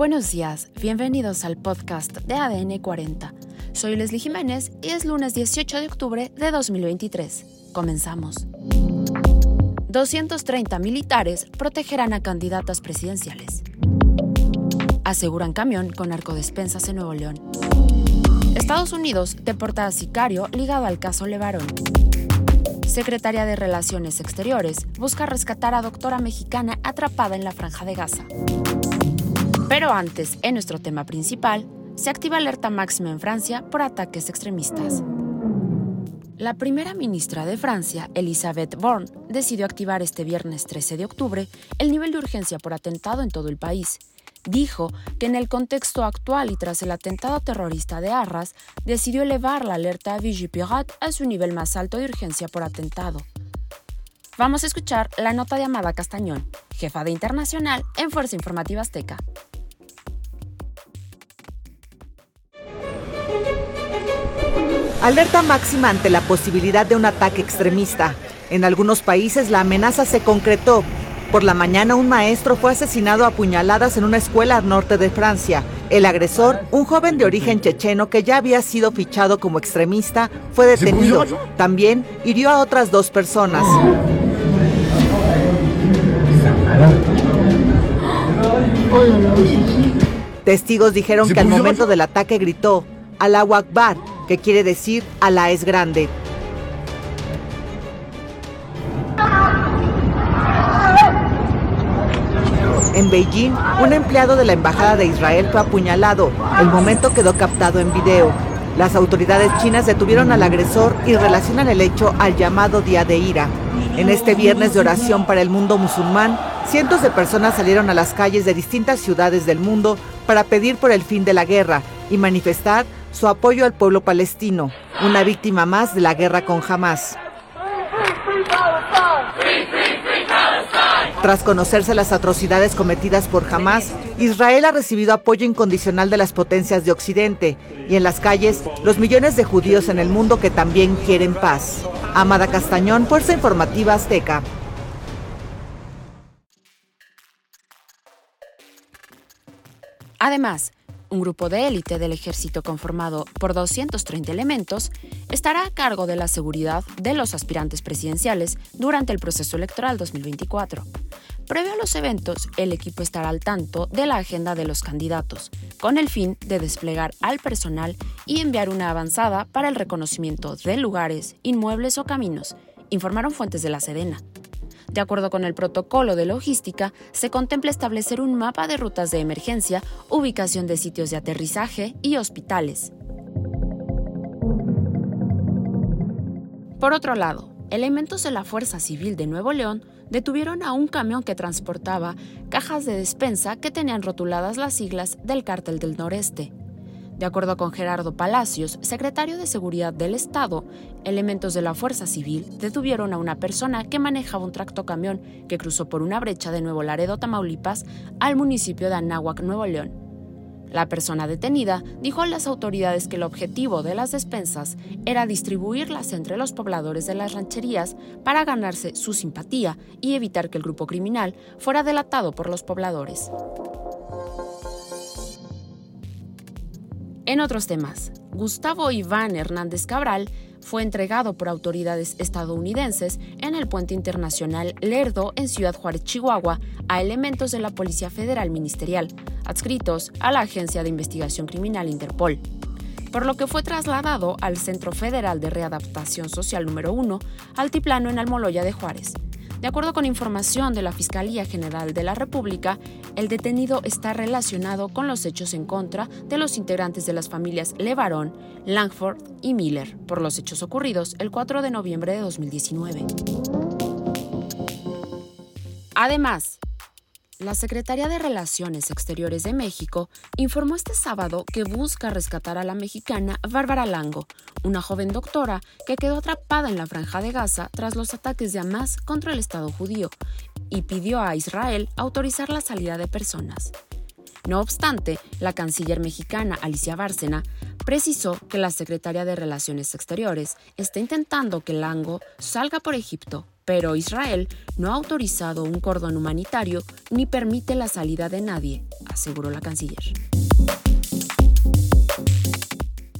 Buenos días, bienvenidos al podcast de ADN 40. Soy Leslie Jiménez y es lunes 18 de octubre de 2023. Comenzamos. 230 militares protegerán a candidatas presidenciales. Aseguran camión con arcodespensas en Nuevo León. Estados Unidos deporta a sicario ligado al caso Levarón. Secretaria de Relaciones Exteriores busca rescatar a doctora mexicana atrapada en la franja de Gaza. Pero antes, en nuestro tema principal, se activa alerta máxima en Francia por ataques extremistas. La primera ministra de Francia, Elisabeth Borne, decidió activar este viernes 13 de octubre el nivel de urgencia por atentado en todo el país. Dijo que en el contexto actual y tras el atentado terrorista de Arras, decidió elevar la alerta Vigipirate a su nivel más alto de urgencia por atentado. Vamos a escuchar la nota de Amada Castañón, jefa de Internacional en Fuerza Informativa Azteca. Alerta máxima ante la posibilidad de un ataque extremista. En algunos países la amenaza se concretó. Por la mañana un maestro fue asesinado a puñaladas en una escuela al norte de Francia. El agresor, un joven de origen checheno que ya había sido fichado como extremista, fue detenido. También hirió a otras dos personas. Testigos dijeron que al momento del ataque gritó, Allahu Akbar, que quiere decir Alá es grande. En Beijing, un empleado de la Embajada de Israel fue apuñalado. El momento quedó captado en video. Las autoridades chinas detuvieron al agresor y relacionan el hecho al llamado Día de Ira. En este viernes de oración para el mundo musulmán, cientos de personas salieron a las calles de distintas ciudades del mundo para pedir por el fin de la guerra y manifestar su apoyo al pueblo palestino, una víctima más de la guerra con Hamas. Tras conocerse las atrocidades cometidas por Hamas, Israel ha recibido apoyo incondicional de las potencias de Occidente y en las calles los millones de judíos en el mundo que también quieren paz. Amada Castañón, Fuerza Informativa Azteca. Además, un grupo de élite del ejército conformado por 230 elementos estará a cargo de la seguridad de los aspirantes presidenciales durante el proceso electoral 2024. Previo a los eventos, el equipo estará al tanto de la agenda de los candidatos, con el fin de desplegar al personal y enviar una avanzada para el reconocimiento de lugares, inmuebles o caminos, informaron fuentes de la Sedena. De acuerdo con el protocolo de logística, se contempla establecer un mapa de rutas de emergencia, ubicación de sitios de aterrizaje y hospitales. Por otro lado, elementos de la Fuerza Civil de Nuevo León detuvieron a un camión que transportaba cajas de despensa que tenían rotuladas las siglas del Cártel del Noreste. De acuerdo con Gerardo Palacios, secretario de Seguridad del Estado, elementos de la Fuerza Civil detuvieron a una persona que manejaba un tractocamión que cruzó por una brecha de Nuevo Laredo, Tamaulipas, al municipio de Anáhuac, Nuevo León. La persona detenida dijo a las autoridades que el objetivo de las despensas era distribuirlas entre los pobladores de las rancherías para ganarse su simpatía y evitar que el grupo criminal fuera delatado por los pobladores. En otros temas, Gustavo Iván Hernández Cabral fue entregado por autoridades estadounidenses en el puente internacional Lerdo en Ciudad Juárez, Chihuahua, a elementos de la Policía Federal Ministerial, adscritos a la Agencia de Investigación Criminal Interpol, por lo que fue trasladado al Centro Federal de Readaptación Social número 1, Altiplano en Almoloya de Juárez, de acuerdo con información de la Fiscalía General de la República, el detenido está relacionado con los hechos en contra de los integrantes de las familias Levarón, Langford y Miller por los hechos ocurridos el 4 de noviembre de 2019. Además, la Secretaría de Relaciones Exteriores de México informó este sábado que busca rescatar a la mexicana Bárbara Lango, una joven doctora que quedó atrapada en la franja de Gaza tras los ataques de Hamas contra el Estado judío y pidió a Israel autorizar la salida de personas. No obstante, la canciller mexicana Alicia Bárcena precisó que la secretaria de Relaciones Exteriores está intentando que Lango salga por Egipto pero Israel no ha autorizado un cordón humanitario ni permite la salida de nadie, aseguró la canciller.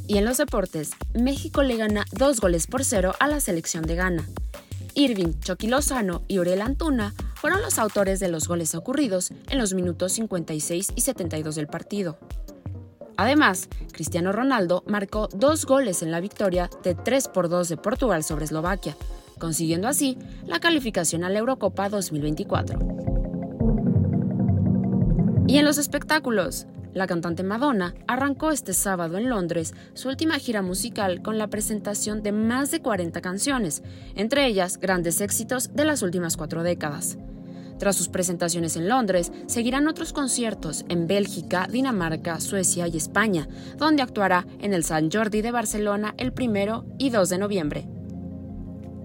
Y en los deportes, México le gana dos goles por cero a la selección de Ghana. Irving Chucky Lozano y Uriel Antuna fueron los autores de los goles ocurridos en los minutos 56 y 72 del partido. Además, Cristiano Ronaldo marcó dos goles en la victoria de 3 por 2 de Portugal sobre Eslovaquia, consiguiendo así la calificación a la Eurocopa 2024. Y en los espectáculos, la cantante Madonna arrancó este sábado en Londres su última gira musical con la presentación de más de 40 canciones, entre ellas grandes éxitos de las últimas cuatro décadas. Tras sus presentaciones en Londres, seguirán otros conciertos en Bélgica, Dinamarca, Suecia y España, donde actuará en el San Jordi de Barcelona el 1 y 2 de noviembre.